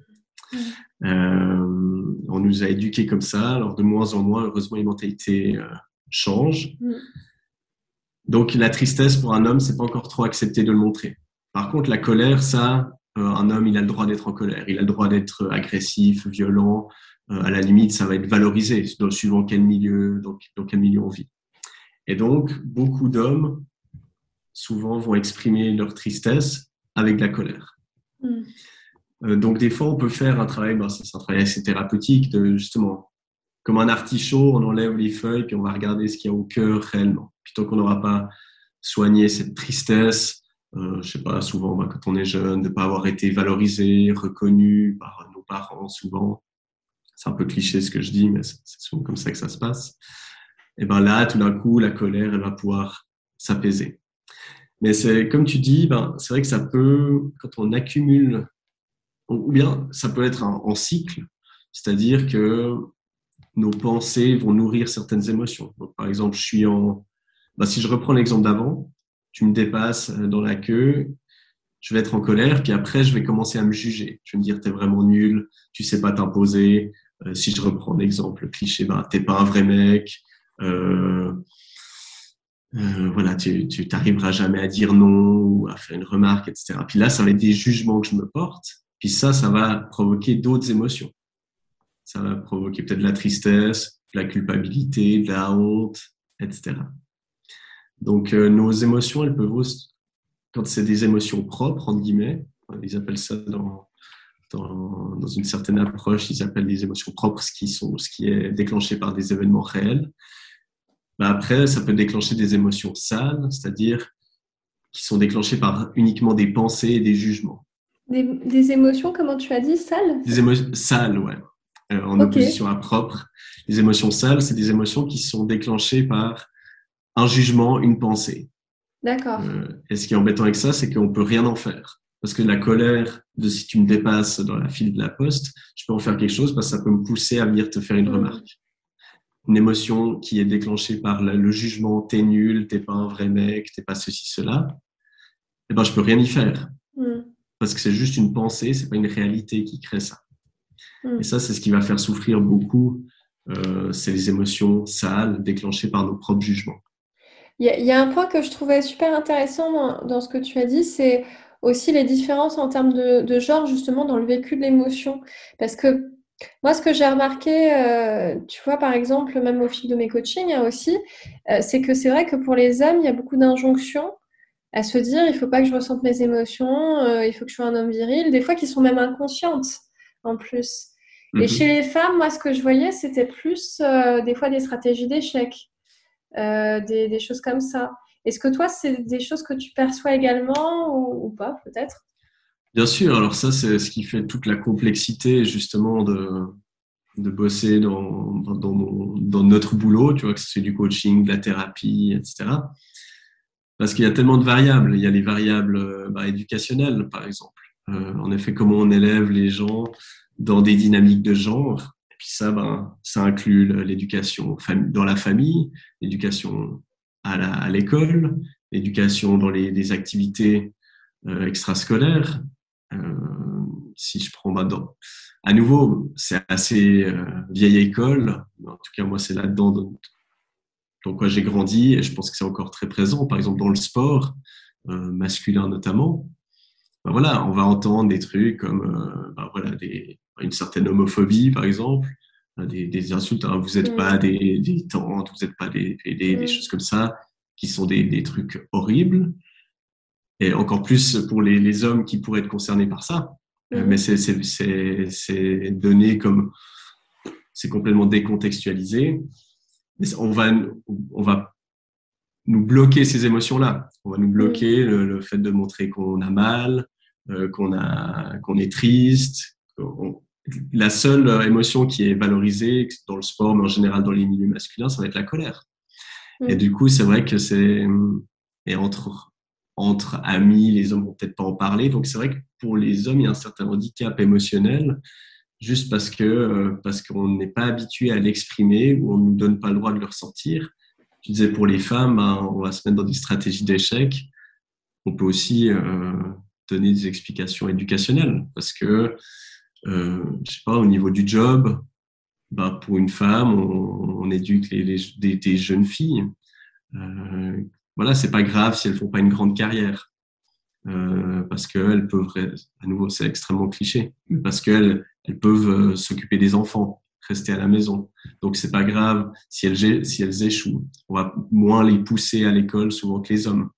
Mmh. Euh, on nous a éduqués comme ça, alors de moins en moins, heureusement, les mentalités euh, changent. Mmh. Donc la tristesse pour un homme, c'est pas encore trop accepté de le montrer. Par contre, la colère, ça, euh, un homme, il a le droit d'être en colère, il a le droit d'être agressif, violent. Euh, à la limite, ça va être valorisé, dans, suivant quel milieu, dans, dans quel milieu on vit. Et donc, beaucoup d'hommes, souvent, vont exprimer leur tristesse avec de la colère. Mm. Euh, donc, des fois, on peut faire un travail, ben, c'est un travail assez thérapeutique, de justement comme un artichaut, on enlève les feuilles, puis on va regarder ce qu'il y a au cœur réellement. Puis tant qu'on n'aura pas soigné cette tristesse, euh, je sais pas, souvent bah, quand on est jeune, de ne pas avoir été valorisé, reconnu par nos parents, souvent, c'est un peu cliché ce que je dis, mais c'est souvent comme ça que ça se passe. Et ben là, tout d'un coup, la colère, elle va pouvoir s'apaiser. Mais c'est comme tu dis, ben, c'est vrai que ça peut, quand on accumule, ou bien ça peut être en cycle, c'est-à-dire que nos pensées vont nourrir certaines émotions. par exemple, je suis en. Bah, si je reprends l'exemple d'avant, tu me dépasses euh, dans la queue, je vais être en colère, puis après, je vais commencer à me juger. Je vais me dire, t'es vraiment nul, tu sais pas t'imposer. Euh, si je reprends l'exemple cliché, bah, t'es pas un vrai mec. Euh, voilà, tu tu t'arriveras jamais à dire non ou à faire une remarque, etc. Puis là, ça va être des jugements que je me porte. Puis ça, ça va provoquer d'autres émotions. Ça va provoquer peut-être de la tristesse, de la culpabilité, de la honte, etc. Donc, euh, nos émotions, elles peuvent aussi, quand c'est des émotions propres, entre guillemets, ils appellent ça dans, dans, dans, une certaine approche, ils appellent les émotions propres ce qui, sont, ce qui est déclenché par des événements réels. Mais après, ça peut déclencher des émotions sales, c'est-à-dire qui sont déclenchées par uniquement des pensées et des jugements. Des, des émotions, comment tu as dit, sales? Des émotions sales, ouais. Euh, en okay. opposition à propre. Les émotions sales, c'est des émotions qui sont déclenchées par un jugement, une pensée. D'accord. Euh, et ce qui est embêtant avec ça, c'est qu'on peut rien en faire. Parce que la colère de si tu me dépasses dans la file de la poste, je peux en faire quelque chose parce que ça peut me pousser à venir te faire une mmh. remarque une émotion qui est déclenchée par le, jugement t'es nul, t'es pas un vrai mec, t'es pas ceci, cela, eh ben, je peux rien y faire. Mm. Parce que c'est juste une pensée, c'est pas une réalité qui crée ça. Mm. Et ça, c'est ce qui va faire souffrir beaucoup, euh, c'est les émotions sales déclenchées par nos propres jugements. Il y, y, a un point que je trouvais super intéressant dans, dans ce que tu as dit, c'est aussi les différences en termes de, de, genre, justement, dans le vécu de l'émotion. Parce que moi, ce que j'ai remarqué, euh, tu vois, par exemple, même au fil de mes coachings hein, aussi, euh, c'est que c'est vrai que pour les hommes, il y a beaucoup d'injonctions à se dire il ne faut pas que je ressente mes émotions, euh, il faut que je sois un homme viril, des fois qui sont même inconscientes en plus. Et mhm. chez les femmes, moi, ce que je voyais, c'était plus des fois des stratégies d'échec, des, des, choses comme ça. Est-ce que toi, c'est des choses que tu perçois également ou, pas, peut-être? Bien sûr, alors ça, c'est ce qui fait toute la complexité justement de, de bosser dans, dans, notre boulot, tu vois, que c'est du coaching, de la thérapie, etc. Parce qu'il y a tellement de variables. Il y a les variables bah, éducationnelles, par exemple. Euh, en effet, comment on élève les gens dans des dynamiques de genre. Puis ça, ben, ça inclut l'éducation dans la famille, l'éducation à l'école, l'éducation dans les, activités euh, extrascolaires, euh, si je prends maintenant, à nouveau, c'est assez euh, vieille école. En tout cas, moi, c'est là-dedans dans quoi j'ai grandi et je pense que c'est encore très présent. Par exemple, dans le sport, masculin notamment, ben voilà, on va entendre des trucs comme ben voilà, des, une certaine homophobie, par exemple, des, des insultes. Hein, vous n'êtes pas des, des, tantes, vous n'êtes pas des, des, des, choses comme ça, qui sont des, trucs horribles et encore plus pour les, les, hommes qui pourraient être concernés par ça. Euh, mhm. Mais c'est donné comme c'est complètement décontextualisé. On va, on va nous bloquer ces émotions-là. On va nous bloquer le, le, fait de montrer qu'on a mal, euh, qu'on a qu'on est triste. La seule émotion qui est valorisée dans le sport, mais en général dans les milieux masculins, ça va être la colère. Et du coup, c'est vrai que c'est et entre entre amis, les hommes vont peut-être pas en parler. Donc c'est vrai que pour les hommes, il y a un certain handicap émotionnel, juste parce que euh, parce qu'on n'est pas habitué à l'exprimer ou on nous donne pas le droit de le ressentir. Tu disais pour les femmes, ben, on va se mettre dans des stratégies d'échec. On peut aussi euh, donner des explications éducationnelles parce que euh, je sais pas au niveau du job, ben, pour une femme, on, éduque des, jeunes filles. Euh, voilà, c'est pas grave si elles font pas une grande carrière. Euh, parce qu'elles peuvent, à nouveau, c'est extrêmement cliché, parce qu'elles elles peuvent euh, s'occuper des enfants, rester à la maison. Donc c'est pas grave si elles, si elles échouent. On va moins les pousser à l'école souvent que les hommes.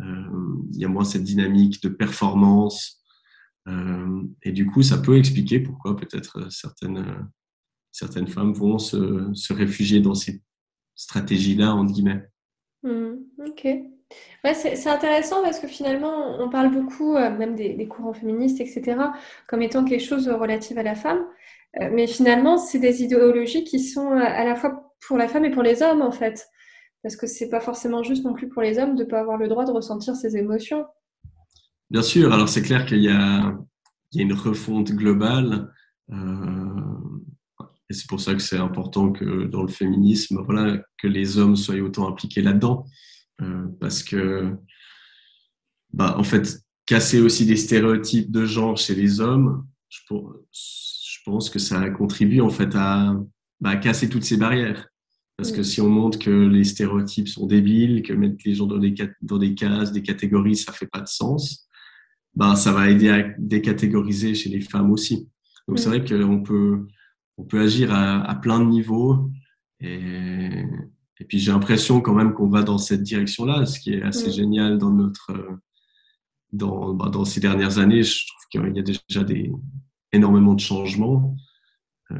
Euh, il y a moins cette dynamique de performance. Euh, et du coup, ça peut expliquer pourquoi peut-être certaines, certaines femmes vont se, se réfugier dans ces stratégies-là, entre guillemets. Mmh, ok. Ouais, c'est intéressant parce que finalement, on parle beaucoup, euh, même des, courants féministes, etc., comme étant quelque chose relatif à la femme. Euh, mais finalement, c'est des idéologies qui sont euh, à la fois pour la femme et pour les hommes, en fait. Parce que c'est pas forcément juste non plus pour les hommes de ne pas avoir le droit de ressentir ses émotions. Bien sûr. Alors, c'est clair qu'il y, y, a une refonte globale. Euh, et c'est pour ça que c'est important que dans le féminisme, voilà, que les hommes soient autant impliqués là-dedans. Euh, parce que, bah, en fait, casser aussi des stéréotypes de genre chez les hommes, je, je pense que ça contribue en fait à, bah, à casser toutes ces barrières. Parce que si on montre que les stéréotypes sont débiles, que mettre les gens dans des, dans des cases, des catégories, ça fait pas de sens, ben, ça va aider à décatégoriser chez les femmes aussi. Donc, c'est vrai qu'on peut, on peut agir à, à plein de niveaux. Et, et puis, j'ai l'impression quand même qu'on va dans cette direction-là, ce qui est assez génial dans notre, dans, ben, dans ces dernières années. Je trouve qu'il y a déjà des, énormément de changements. Euh,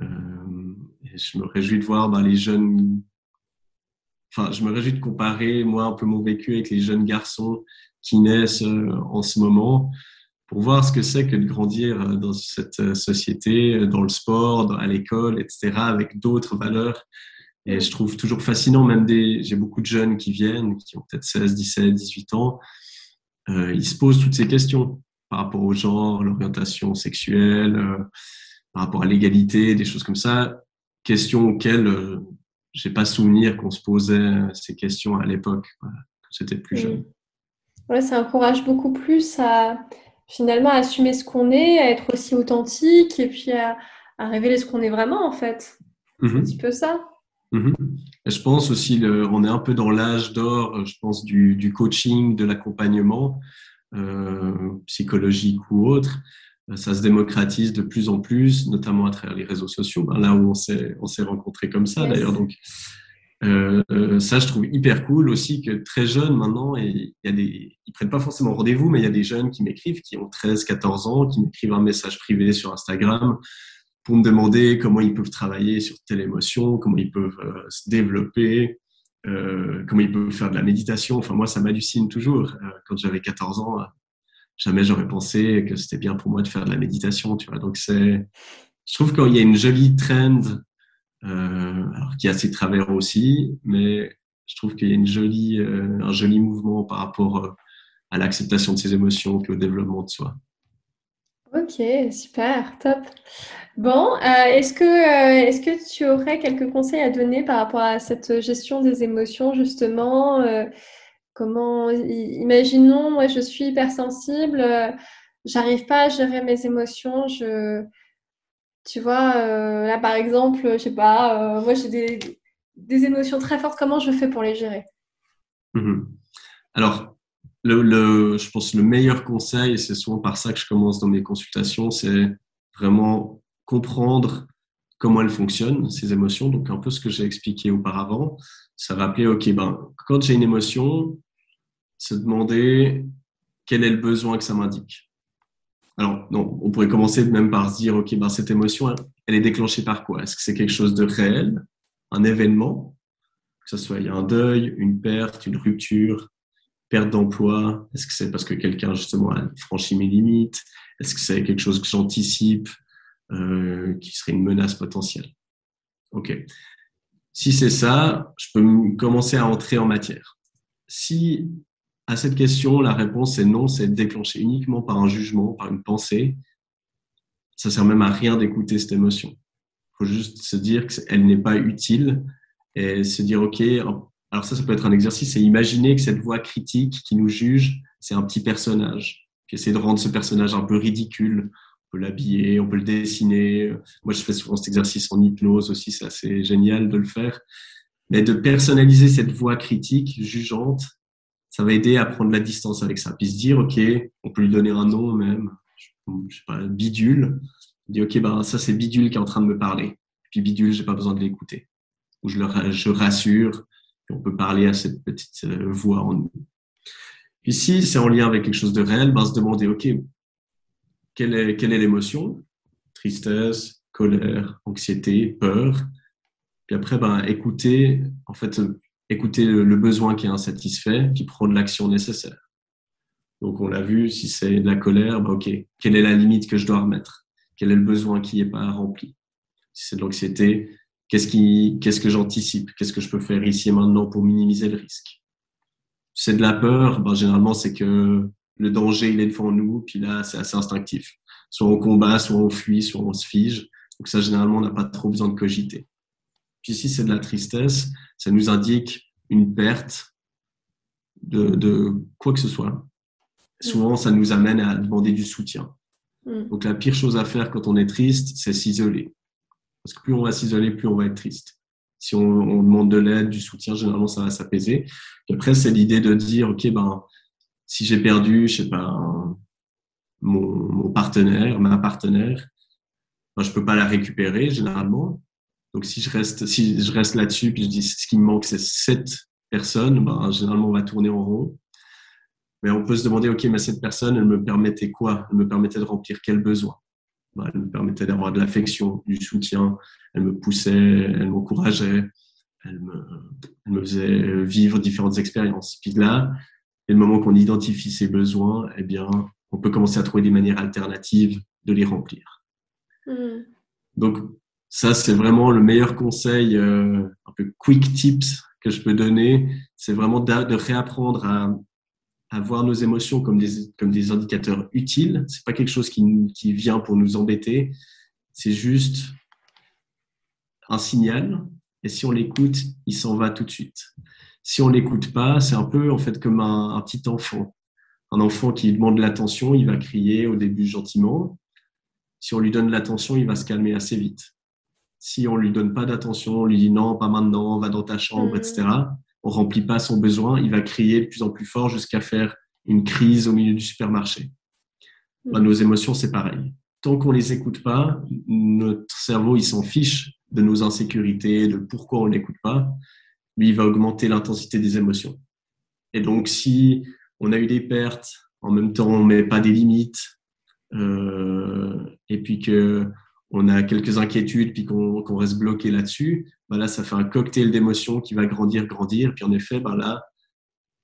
je me réjouis de voir ben, les jeunes. Enfin, je me réjouis de comparer, moi, un peu mon vécu avec les jeunes garçons qui naissent euh, en ce moment pour voir ce que c'est que de grandir euh, dans cette société, dans le sport, à l'école, etc., avec d'autres valeurs. Et je trouve toujours fascinant, même des, j'ai beaucoup de jeunes qui viennent, qui ont peut-être 16, 17, 18 ans, euh, ils se posent toutes ces questions par rapport au genre, l'orientation sexuelle, euh, par rapport à l'égalité, des choses comme ça questions auxquelles euh, j'ai pas souvenir qu'on se posait ces questions à l'époque, quand c'était plus jeune. Ouais, ça encourage beaucoup plus à finalement assumer ce qu'on est, à être aussi authentique et puis à, révéler ce qu'on est vraiment en fait. Un mhm. petit peu ça. Mhm. je pense aussi, le, on est un peu dans l'âge d'or, je pense, du, du coaching, de l'accompagnement euh, psychologique ou autre ça se démocratise de plus en plus, notamment à travers les réseaux sociaux, ben là où on s'est, on s'est rencontrés comme ça d'ailleurs. Donc, euh, euh, ça, je trouve hyper cool aussi que très jeunes maintenant, et y a des, ils prennent pas forcément rendez-vous, mais il y a des jeunes qui m'écrivent, qui ont 13, 14 ans, qui m'écrivent un message privé sur Instagram pour me demander comment ils peuvent travailler sur telle émotion, comment ils peuvent euh, se développer, comment ils peuvent faire de la méditation. Enfin, moi, ça m'hallucine toujours. Quand j'avais 14 ans, jamais j'aurais pensé que c'était bien pour moi de faire de la méditation. Donc c'est, je trouve qu'il y a une jolie trend, alors qui a ses travers aussi, mais je trouve qu'il y a euh, un joli mouvement par rapport euh, à l'acceptation de ses émotions et au développement de soi. Ok, super, top. Bon, euh, est-ce que, euh, est-ce que tu aurais quelques conseils à donner par rapport à cette gestion des émotions, justement Comment, imaginons, moi je suis hypersensible, euh, j'arrive pas à gérer mes émotions, je, tu vois, euh, là par exemple, je sais pas, euh, moi j'ai des, des, émotions très fortes, comment je fais pour les gérer? Mhm. Alors, le, je pense que le meilleur conseil, et c'est souvent par ça que je commence dans mes consultations, c'est vraiment comprendre comment elles fonctionnent, ces émotions. Donc, un peu ce que j'ai expliqué auparavant. Ça va appeler, OK, ben, quand j'ai une émotion, se demander quel est le besoin que ça m'indique. Alors, non, on pourrait commencer même par se dire, OK, ben, cette émotion, elle est déclenchée par quoi? Est-ce que c'est quelque chose de réel, un événement, que ce soit il y a un deuil, une perte, une rupture, perte d'emploi? Est-ce que c'est parce que quelqu'un, justement, a franchi mes limites? Est-ce que c'est quelque chose que j'anticipe, euh, qui serait une menace potentielle? OK. Si c'est ça, je peux commencer à entrer en matière. Si à cette question, la réponse est non, c'est déclenché uniquement par un jugement, par une pensée. Ça sert même à rien d'écouter cette émotion. Il faut juste se dire qu'elle n'est pas utile et se dire, OK, alors ça, ça peut être un exercice, c'est imaginer que cette voix critique qui nous juge, c'est un petit personnage. Puis essayer de rendre ce personnage un peu ridicule. On peut l'habiller, on peut le dessiner. Moi, je fais souvent cet exercice en hypnose aussi, c'est assez génial de le faire. Mais de personnaliser cette voix critique, jugeante, ça va aider à prendre la distance avec ça. Puis se dire, OK, on peut lui donner un nom même, je sais pas, bidule. Dit, OK, ben, ça, c'est bidule qui est en train de me parler. Puis bidule, j'ai pas besoin de l'écouter. Ou je le je rassure, on peut parler à cette petite euh, voix en nous. Puis si c'est en lien avec quelque chose de réel, ben, se demander, OK, quelle est, quelle est l'émotion? Tristesse, colère, anxiété, peur. Puis après, ben, écouter, en fait, écouter le, besoin qui est insatisfait, puis prendre l'action nécessaire. Donc, on l'a vu, si c'est de la colère, bah, OK, quelle est la limite que je dois remettre? Quel est le besoin qui n'est pas rempli? Si c'est de l'anxiété, qu'est-ce, qui, qu'est-ce que j'anticipe? Qu'est-ce que je peux faire ici et maintenant pour minimiser le risque? Si c'est de la peur, bah, généralement, c'est que le danger, il est devant nous, puis là, c'est assez instinctif. Soit on combat, soit on fuit, soit on se fige. Donc ça, généralement, on n'a pas trop besoin de cogiter. Puis si c'est de la tristesse, ça nous indique une perte de, quoi que ce soit. Souvent, ça nous amène à demander du soutien. Mm. Donc la pire chose à faire quand on est triste, c'est s'isoler. Parce que plus on va s'isoler, plus on va être triste. Si on, on demande de l'aide, du soutien, généralement, ça va s'apaiser. Après, c'est l'idée de dire, OK, ben, si j'ai perdu, je sais pas, mon, mon, partenaire, ma partenaire, ben, je peux pas la récupérer, généralement. Donc, si je reste, si je reste là-dessus, puis je dis, ce qui me manque, c'est cette personne, ben, généralement, on va tourner en rond. Mais on peut se demander, OK, mais cette personne, elle me permettait quoi? Elle me permettait de remplir quel besoin? Bah, Elle me permettait d'avoir de l'affection, du soutien, elle me poussait, elle m'encourageait, elle me, elle me faisait vivre différentes expériences. Puis là, dès le moment qu'on identifie ces besoins, eh bien, on peut commencer à trouver des manières alternatives de les remplir. Mmh. Donc, ça, c'est vraiment le meilleur conseil, euh, un peu quick tips que je peux donner. C'est vraiment de réapprendre à, à voir nos émotions comme des, comme des indicateurs utiles. C'est pas quelque chose qui, qui vient pour nous embêter. C'est juste un signal. Et si on l'écoute, il s'en va tout de suite. Si on l'écoute pas, c'est un peu en fait comme un, petit enfant. Un enfant qui demande l'attention, il va crier au début gentiment. Si on lui donne l'attention, il va se calmer assez vite. Si on lui donne pas d'attention, on lui dit non, pas maintenant, va dans ta chambre, mmh. etc on remplit pas son besoin, il va crier de plus en plus fort jusqu'à faire une crise au milieu du supermarché. Mm. nos émotions, c'est pareil. Tant qu'on les écoute pas, notre cerveau, il s'en fiche de nos insécurités, de pourquoi on l'écoute pas. Lui, il va augmenter l'intensité des émotions. Et donc, si on a eu des pertes, en même temps, on met pas des limites, euh, et puis que on a quelques inquiétudes, puis qu'on reste bloqué là-dessus, ben là, ça fait un cocktail d'émotions qui va grandir, grandir. Puis en effet, ben là,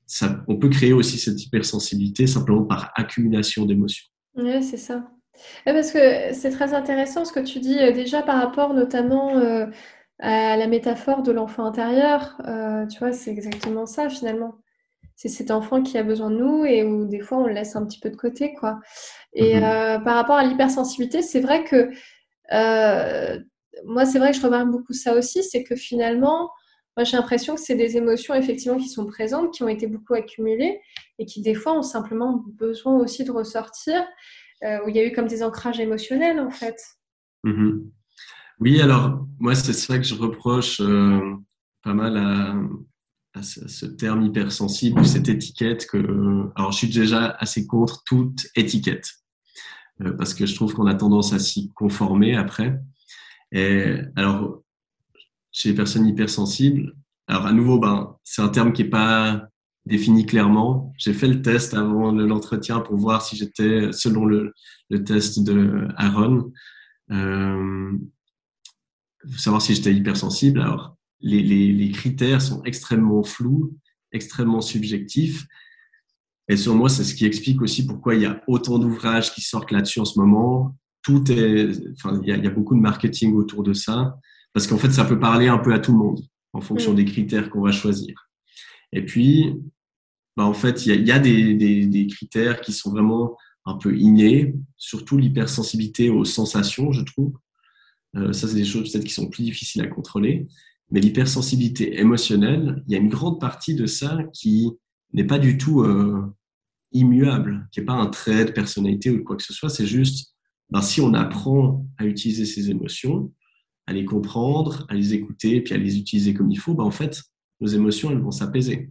ça, on peut créer aussi cette hypersensibilité simplement par accumulation d'émotions. Oui, c'est ça. parce que c'est très intéressant ce que tu dis euh, déjà par rapport notamment euh, à la métaphore de l'enfant intérieur. Euh, tu vois, c'est exactement ça finalement. C'est cet enfant qui a besoin de nous et où des fois on le laisse un petit peu de côté, quoi. Et mm-hmm. par rapport à l'hypersensibilité, c'est vrai que moi, c'est vrai que je remarque beaucoup ça aussi, c'est que finalement, moi, j'ai l'impression que c'est des émotions effectivement qui sont présentes, qui ont été beaucoup accumulées et qui des fois ont simplement besoin aussi de ressortir, euh, où il y a eu comme des ancrages émotionnels en fait. Mm-hmm. Oui, alors moi, c'est ça que je reproche euh, pas mal à, à, ce, terme hypersensible, cette étiquette que. Alors, je suis déjà assez contre toute étiquette. Euh, parce que je trouve qu'on a tendance à s'y conformer après. Alors, chez les personnes hypersensibles, alors à nouveau, ben, c'est un terme qui n'est pas défini clairement. J'ai fait le test avant l'entretien pour voir si j'étais, selon le, test de Aaron, euh, savoir si j'étais hypersensible. Alors, les, critères sont extrêmement flous, extrêmement subjectifs. Et sur moi, c'est ce qui explique aussi pourquoi il y a autant d'ouvrages qui sortent là-dessus en ce moment. Tout est, enfin, il y, a, il y, a, beaucoup de marketing autour de ça, parce qu'en fait, ça peut parler un peu à tout le monde en fonction mm. des critères qu'on va choisir. Et puis, bah, en fait, il y a, il y a des, des, des, critères qui sont vraiment un peu innés, surtout l'hypersensibilité aux sensations, je trouve. Euh, ça, c'est des choses peut-être qui sont plus difficiles à contrôler. Mais l'hypersensibilité émotionnelle, il y a une grande partie de ça qui n'est pas du tout euh, immuable, qui n'est pas un trait de personnalité ou quoi que ce soit. C'est juste, ben, si on apprend à utiliser ses émotions, à les comprendre, à les écouter, puis à les utiliser comme il faut, ben, en fait, nos émotions, elles vont s'apaiser.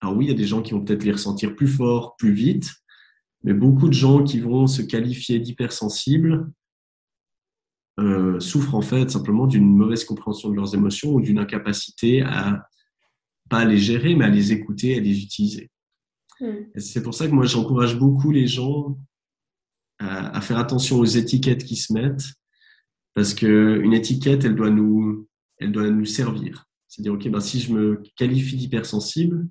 Alors oui, il y a des gens qui vont peut-être les ressentir plus fort, plus vite, mais beaucoup de gens qui vont se qualifier d'hypersensibles euh, souffrent en fait simplement d'une mauvaise compréhension de leurs émotions ou d'une incapacité à pas les gérer, mais à les écouter, à les utiliser. Hmm. C'est pour ça que moi, j'encourage beaucoup les gens à, faire attention aux étiquettes qui se mettent, parce qu'une étiquette, elle doit nous, elle doit nous servir. C'est-à-dire, OK, ben, si je me qualifie d'hypersensible,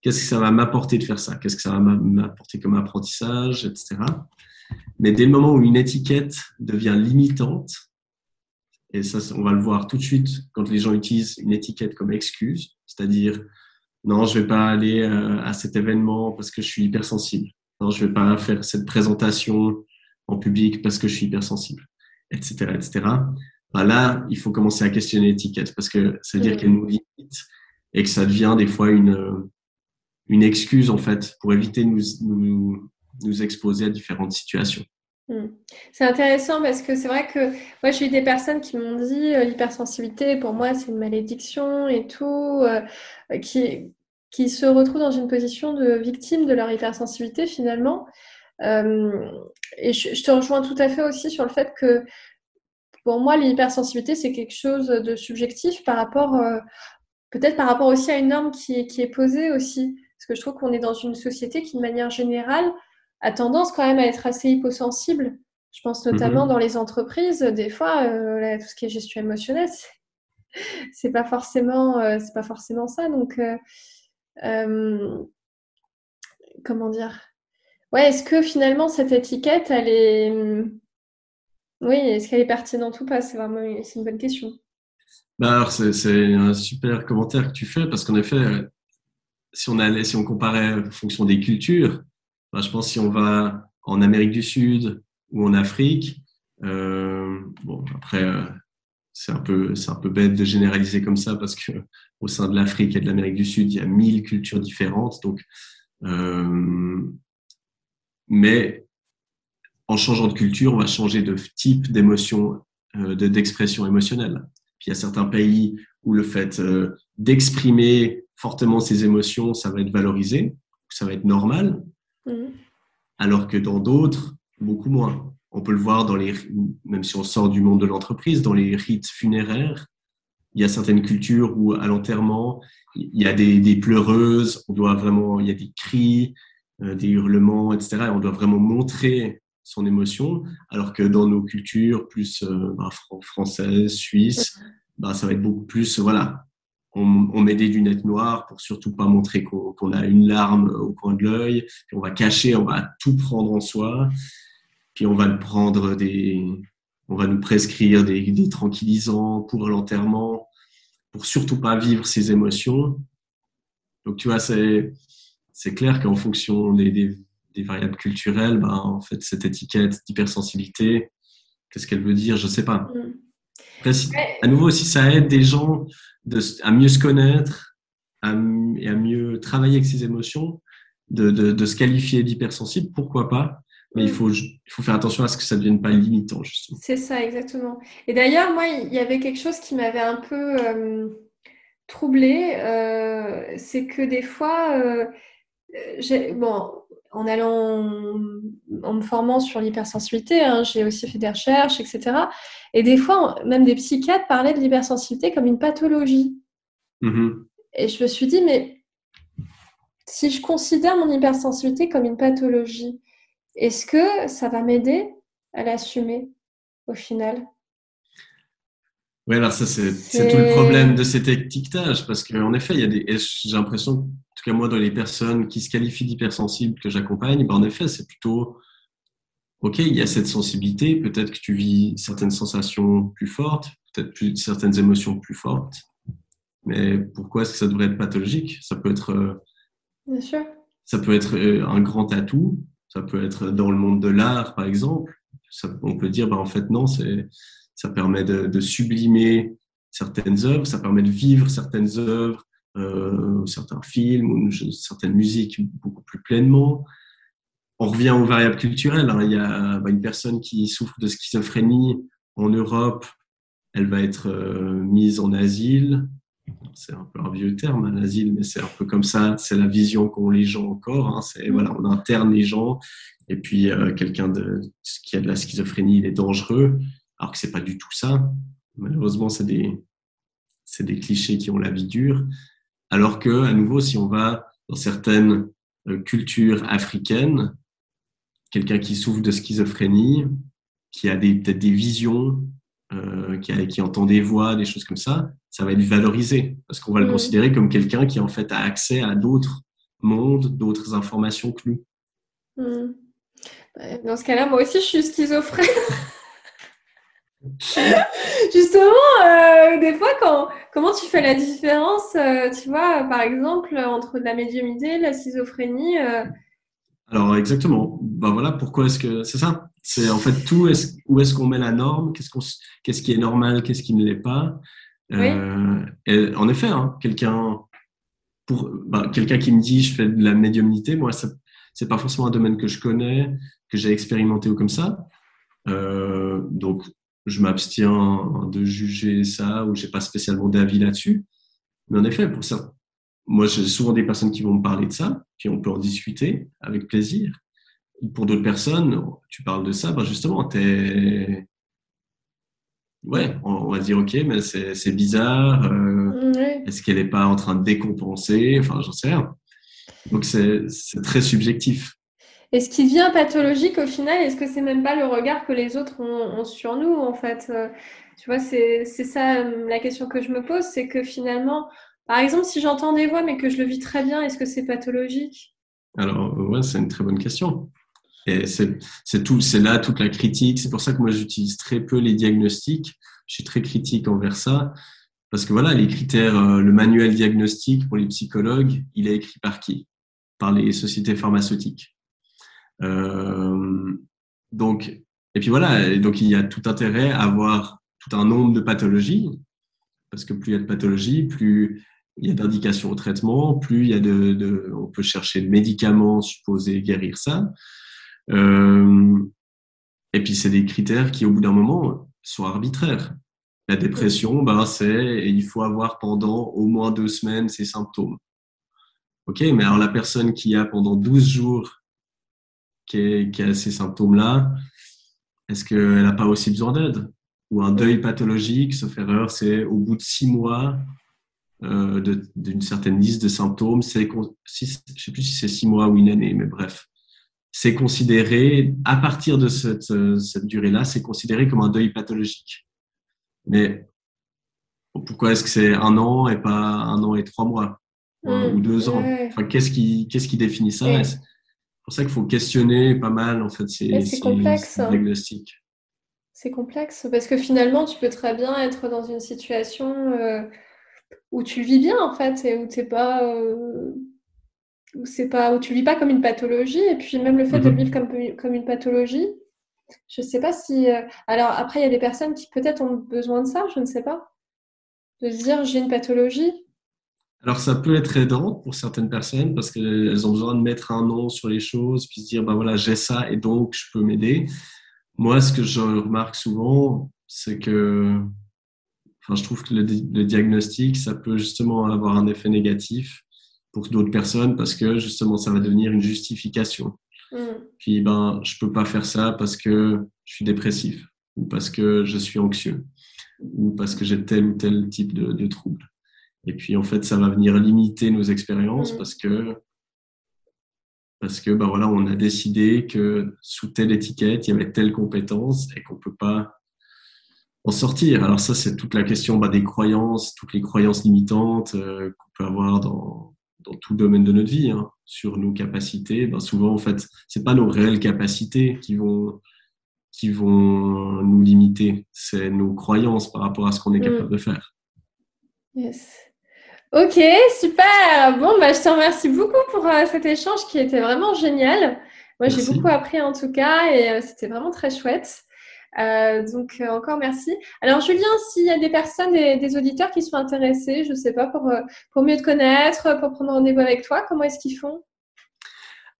qu'est-ce que ça va m'apporter de faire ça? Qu'est-ce que ça va m'apporter comme apprentissage, etc. Mais dès le moment où une étiquette devient limitante, et ça, on va le voir tout de suite quand les gens utilisent une étiquette comme excuse, c'est-à-dire non, je vais pas aller euh, à cet événement parce que je suis hypersensible. Non, je vais pas faire cette présentation en public parce que je suis hypersensible, etc., etc. Là, il faut commencer à questionner l'étiquette parce que ça veut dire qu'elle nous limite et que ça devient des fois une une excuse en fait pour éviter de nous, nous, nous exposer à différentes situations. Hmm. C'est intéressant parce que c'est vrai que moi j'ai eu des personnes qui m'ont dit euh, l'hypersensibilité pour moi c'est une malédiction et tout, euh, qui, qui se retrouvent dans une position de victime de leur hypersensibilité finalement. Euh, et je, te rejoins tout à fait aussi sur le fait que pour moi l'hypersensibilité c'est quelque chose de subjectif par rapport, peut-être par rapport aussi à une norme qui, qui est posée aussi. Parce que je trouve qu'on est dans une société qui de manière générale a tendance quand même à être assez hyposensible. Je pense notamment mhm. dans les entreprises, des fois, euh, tout ce qui est gestion émotionnelle, c'est pas forcément, euh, c'est pas forcément ça. Donc, euh, comment dire? Ouais, est-ce que finalement cette étiquette, elle est, oui, est-ce qu'elle est pertinente ou pas? C'est vraiment, c'est une bonne question. Bah alors, c'est un super commentaire que tu fais parce qu'en effet, si on allait, si on comparait en fonction des cultures, je pense si on va en Amérique du Sud ou en Afrique, euh, bon, après, euh, c'est un, peu, un peu bête de généraliser comme ça parce que au sein de l'Afrique et de l'Amérique du Sud, il y a mille cultures différentes. Donc, euh, mais en changeant de culture, on va changer de type d'émotion, de, d'expression émotionnelle. Il y a certains pays où le fait d'exprimer fortement ses émotions, ça va être valorisé, ça va être normal. Mhm. Alors que dans d'autres, beaucoup moins. On peut le voir dans les, même si on sort du monde de l'entreprise, dans les rites funéraires, il y a certaines cultures où à l'enterrement, il y a des, pleureuses, on doit vraiment, il y a des cris, euh, des hurlements, etc. Et on doit vraiment montrer son émotion, alors que dans nos cultures plus euh, bah, françaises, suisses, bah, ça va être beaucoup plus, voilà, on, met des lunettes noires pour surtout pas montrer qu'on a une larme au coin de l'œil. On va cacher, on va tout prendre en soi. Puis on va le prendre des, on va nous prescrire des, tranquillisants pour l'enterrement, pour surtout pas vivre ses émotions. Donc tu vois, c'est c'est clair qu'en fonction des, variables culturelles, ben, en fait, cette étiquette d'hypersensibilité, qu'est-ce qu'elle veut dire? Je sais pas. Mm à nouveau, si ça aide des gens à mieux se connaître et à mieux travailler avec ses émotions, de, se qualifier d'hypersensible, pourquoi pas mais il, mm. faut, il faut faire attention à ce que ça ne devienne pas limitant, justement. C'est ça, exactement. Et d'ailleurs, moi, il y avait quelque chose qui m'avait un peu euh, troublée. Euh, c'est que des fois, euh, bon, en allant, en me formant sur l'hypersensibilité, hein, j'ai aussi fait des recherches, etc. Et des fois, même des psychiatres parlaient de l'hypersensibilité comme une pathologie. Mm-hmm. Et je me suis dit, mais si je considère mon hypersensibilité comme une pathologie, est-ce que ça va m'aider à l'assumer au final? Oui, alors ça, c'est tout le problème de cet étiquetage, parce qu'en effet, il y a des, j'ai l'impression, tout cas moi, dans les personnes qui se qualifient d'hypersensibles que j'accompagne, ben en effet, c'est plutôt, ok, il y a cette sensibilité, peut-être que tu vis certaines sensations plus fortes, peut-être plus, certaines émotions plus fortes, mais pourquoi est-ce que ça devrait être pathologique? Ça peut être, euh, Bien sûr. ça peut être euh, un grand atout, ça peut être dans le monde de l'art, par exemple. Ça, on peut dire, ben en fait, non, c'est ça permet de, sublimer certaines œuvres, ça permet de vivre certaines œuvres, euh, certains films ou certaines musiques beaucoup plus pleinement. On revient aux variables culturelles. Hein. Il y a bah, une personne qui souffre de schizophrénie en Europe, elle va être euh, mise en asile. C'est un peu un vieux terme, un asile, mais c'est un peu comme ça. C'est la vision qu'ont les gens encore. Hein. C'est voilà, on interne les gens. Et puis euh, quelqu'un qui a de la schizophrénie, il est dangereux alors que c'est pas du tout ça. Malheureusement, c'est des, c'est des clichés qui ont la vie dure. Alors que, à nouveau, si on va dans certaines euh, cultures africaines, quelqu'un qui souffre de schizophrénie, qui a peut-être des visions, euh, qui, a, qui entend des voix, des choses comme ça, ça va être valorisé parce qu'on va le mmh. considérer comme quelqu'un qui en fait a accès à d'autres mondes, d'autres informations que nous. Mmh. Dans ce cas-là, moi aussi, je suis schizophrène. Justement, euh, des fois, quand, comment tu fais la différence, euh, tu vois, par exemple, entre la médiumnité, la schizophrénie euh? Alors, exactement. Ben voilà, pourquoi est-ce que c'est ça C'est en fait tout, est où est-ce qu'on met la norme? Qu'est-ce qu'on, qu'est-ce qui est normal Qu'est-ce qui ne l'est pas? Et En effet, hein, quelqu'un pour bah, quelqu'un qui me dit je fais de la médiumnité, moi, ce c'est pas forcément un domaine que je connais, que j'ai expérimenté ou comme ça. donc, je m'abstiens de juger ça ou j'ai pas spécialement d'avis là-dessus. Mais en effet, pour ça, moi, j'ai souvent des personnes qui vont me parler de ça, puis on peut en discuter avec plaisir. Pour d'autres personnes, tu parles de ça, ben justement, t'es, ouais, on, va dire ok, mais c'est bizarre. Euh, est-ce qu'elle n'est pas en train de décompenser? Enfin, j'en sais rien. Donc c'est très subjectif. Et ce qui devient pathologique au final, est-ce que c'est même pas le regard que les autres ont, sur nous en fait euh, Tu vois, c'est ça euh, la question que je me pose, c'est que finalement, par exemple, si j'entends des voix mais que je le vis très bien, est-ce que c'est pathologique? Alors ouais, c'est une très bonne question. Et c'est tout, c'est là toute la critique. C'est pour ça que moi j'utilise très peu les diagnostics. Je suis très critique envers ça parce que voilà, les critères, euh, le manuel diagnostique pour les psychologues, il est écrit par qui? Par les sociétés pharmaceutiques. Euh, donc, et puis voilà, donc il y a tout intérêt à avoir tout un nombre de pathologies, parce que plus il y a de pathologies, plus il y a d'indications au traitement, plus il y a de, de, on peut chercher de médicaments supposés guérir ça. Euh, et puis c'est des critères qui, au bout d'un moment, sont arbitraires. La dépression, ben c'est il faut avoir pendant au moins deux semaines ces symptômes. Ok, mais alors la personne qui a pendant 12 jours qui, a ces symptômes-là, est-ce qu'elle n'a pas aussi besoin d'aide? Ou un deuil pathologique, sauf erreur, c'est au bout de six mois euh, d'une certaine liste de symptômes, c'est, je ne sais plus si c'est six mois ou une année, mais bref, c'est considéré, à partir de cette, cette durée-là, c'est considéré comme un deuil pathologique. Mais pourquoi est-ce que c'est un an et pas un an et trois mois? Ou mmh. deux ans? Enfin, qu'est-ce qui, qu'est-ce qui définit ça? Pour ça qu'il faut questionner pas mal en fait ces, ces, complexe. Hein. diagnostics. C'est complexe parce que finalement, tu peux très bien être dans une situation euh, où tu vis bien en fait et où t'es pas, euh, où c'est pas, où tu vis pas comme une pathologie et puis même le fait de mhm. vivre comme, comme une pathologie, je sais pas si. Euh, alors après, il y a des personnes qui peut-être ont besoin de ça, je ne sais pas, de se dire j'ai une pathologie alors, ça peut être aidant pour certaines personnes parce qu'elles ont besoin de mettre un nom sur les choses, puis se dire, ben voilà, j'ai ça et donc je peux m'aider. Moi, ce que je remarque souvent, c'est que, enfin, je trouve que le, diagnostic, ça peut justement avoir un effet négatif pour d'autres personnes parce que justement, ça va devenir une justification. Mm. Puis, ben, je peux pas faire ça parce que je suis dépressif ou parce que je suis anxieux ou parce que j'ai tel ou tel type de, de trouble. Et puis, en fait, ça va venir limiter nos expériences mm. parce que, parce que, ben voilà, on a décidé que sous telle étiquette, il y avait telle compétence et qu'on peut pas en sortir. Alors ça, c'est toute la question bah, des croyances, toutes les croyances limitantes euh, qu'on peut avoir dans, dans tout domaine de notre vie, hein, sur nos capacités. Ben, souvent, en fait, c'est pas nos réelles capacités qui vont qui vont nous limiter, c'est nos croyances par rapport à ce qu'on est mm. capable de faire. Yes. Ok, super. Bon, bah, je te remercie beaucoup pour euh, cet échange qui était vraiment génial. Moi, j'ai beaucoup appris en tout cas et euh, c'était vraiment très chouette. Euh, donc, encore merci. Alors, Julien, s'il y a des personnes, des, des, auditeurs qui sont intéressés, je ne sais pas, pour, pour mieux te connaître, pour prendre rendez-vous avec toi, comment est-ce qu'ils font?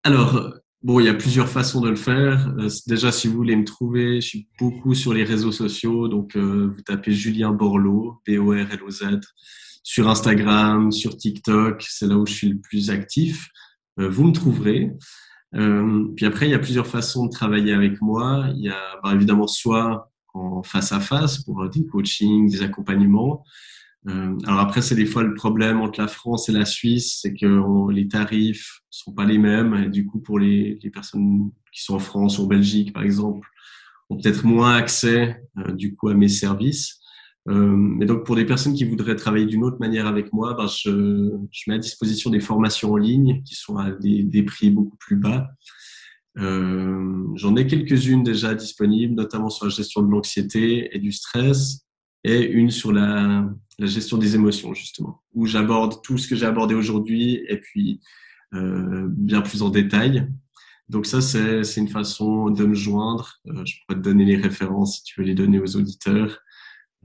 Alors, bon, il y a plusieurs façons de le faire. déjà, si vous voulez me trouver, je suis beaucoup sur les réseaux sociaux. Donc, vous tapez Julien Borloo, B-O-R-L-O-Z sur Instagram, sur TikTok, c'est là où je suis le plus actif. Euh, vous me trouverez. Euh, puis après, il y a plusieurs façons de travailler avec moi. Il y a bah, évidemment soit en face à face pour des coachings, des accompagnements. Euh, alors après, c'est des fois le problème entre la France et la Suisse, c'est que les tarifs sont pas les mêmes. Du coup, pour les, personnes qui sont en France ou en Belgique, par exemple, ont peut-être moins accès du coup à mes services. Euh, et donc, pour des personnes qui voudraient travailler d'une autre manière avec moi, ben, je, je, mets à disposition des formations en ligne qui sont à des, des prix beaucoup plus bas. Euh, J'en ai quelques-unes déjà disponibles, notamment sur la gestion de l'anxiété et du stress, et une sur la, la gestion des émotions, justement, où j'aborde tout ce que j'ai abordé aujourd'hui, et puis euh, bien plus en détail. Donc ça, c'est une façon de me joindre. Euh, je pourrais te donner les références si tu veux les donner aux auditeurs.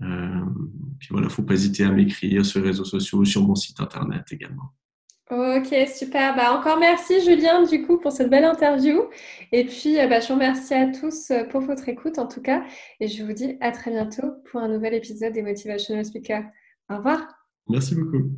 Euh, puis voilà, faut pas hésiter à m'écrire sur les réseaux sociaux, sur mon site internet également. Ok, super. Bah, encore merci Julien du coup pour cette belle interview. Et puis bah, je vous remercie à tous pour votre écoute en tout cas. Et je vous dis à très bientôt pour un nouvel épisode des Motivational Speakers. Au revoir. Merci beaucoup.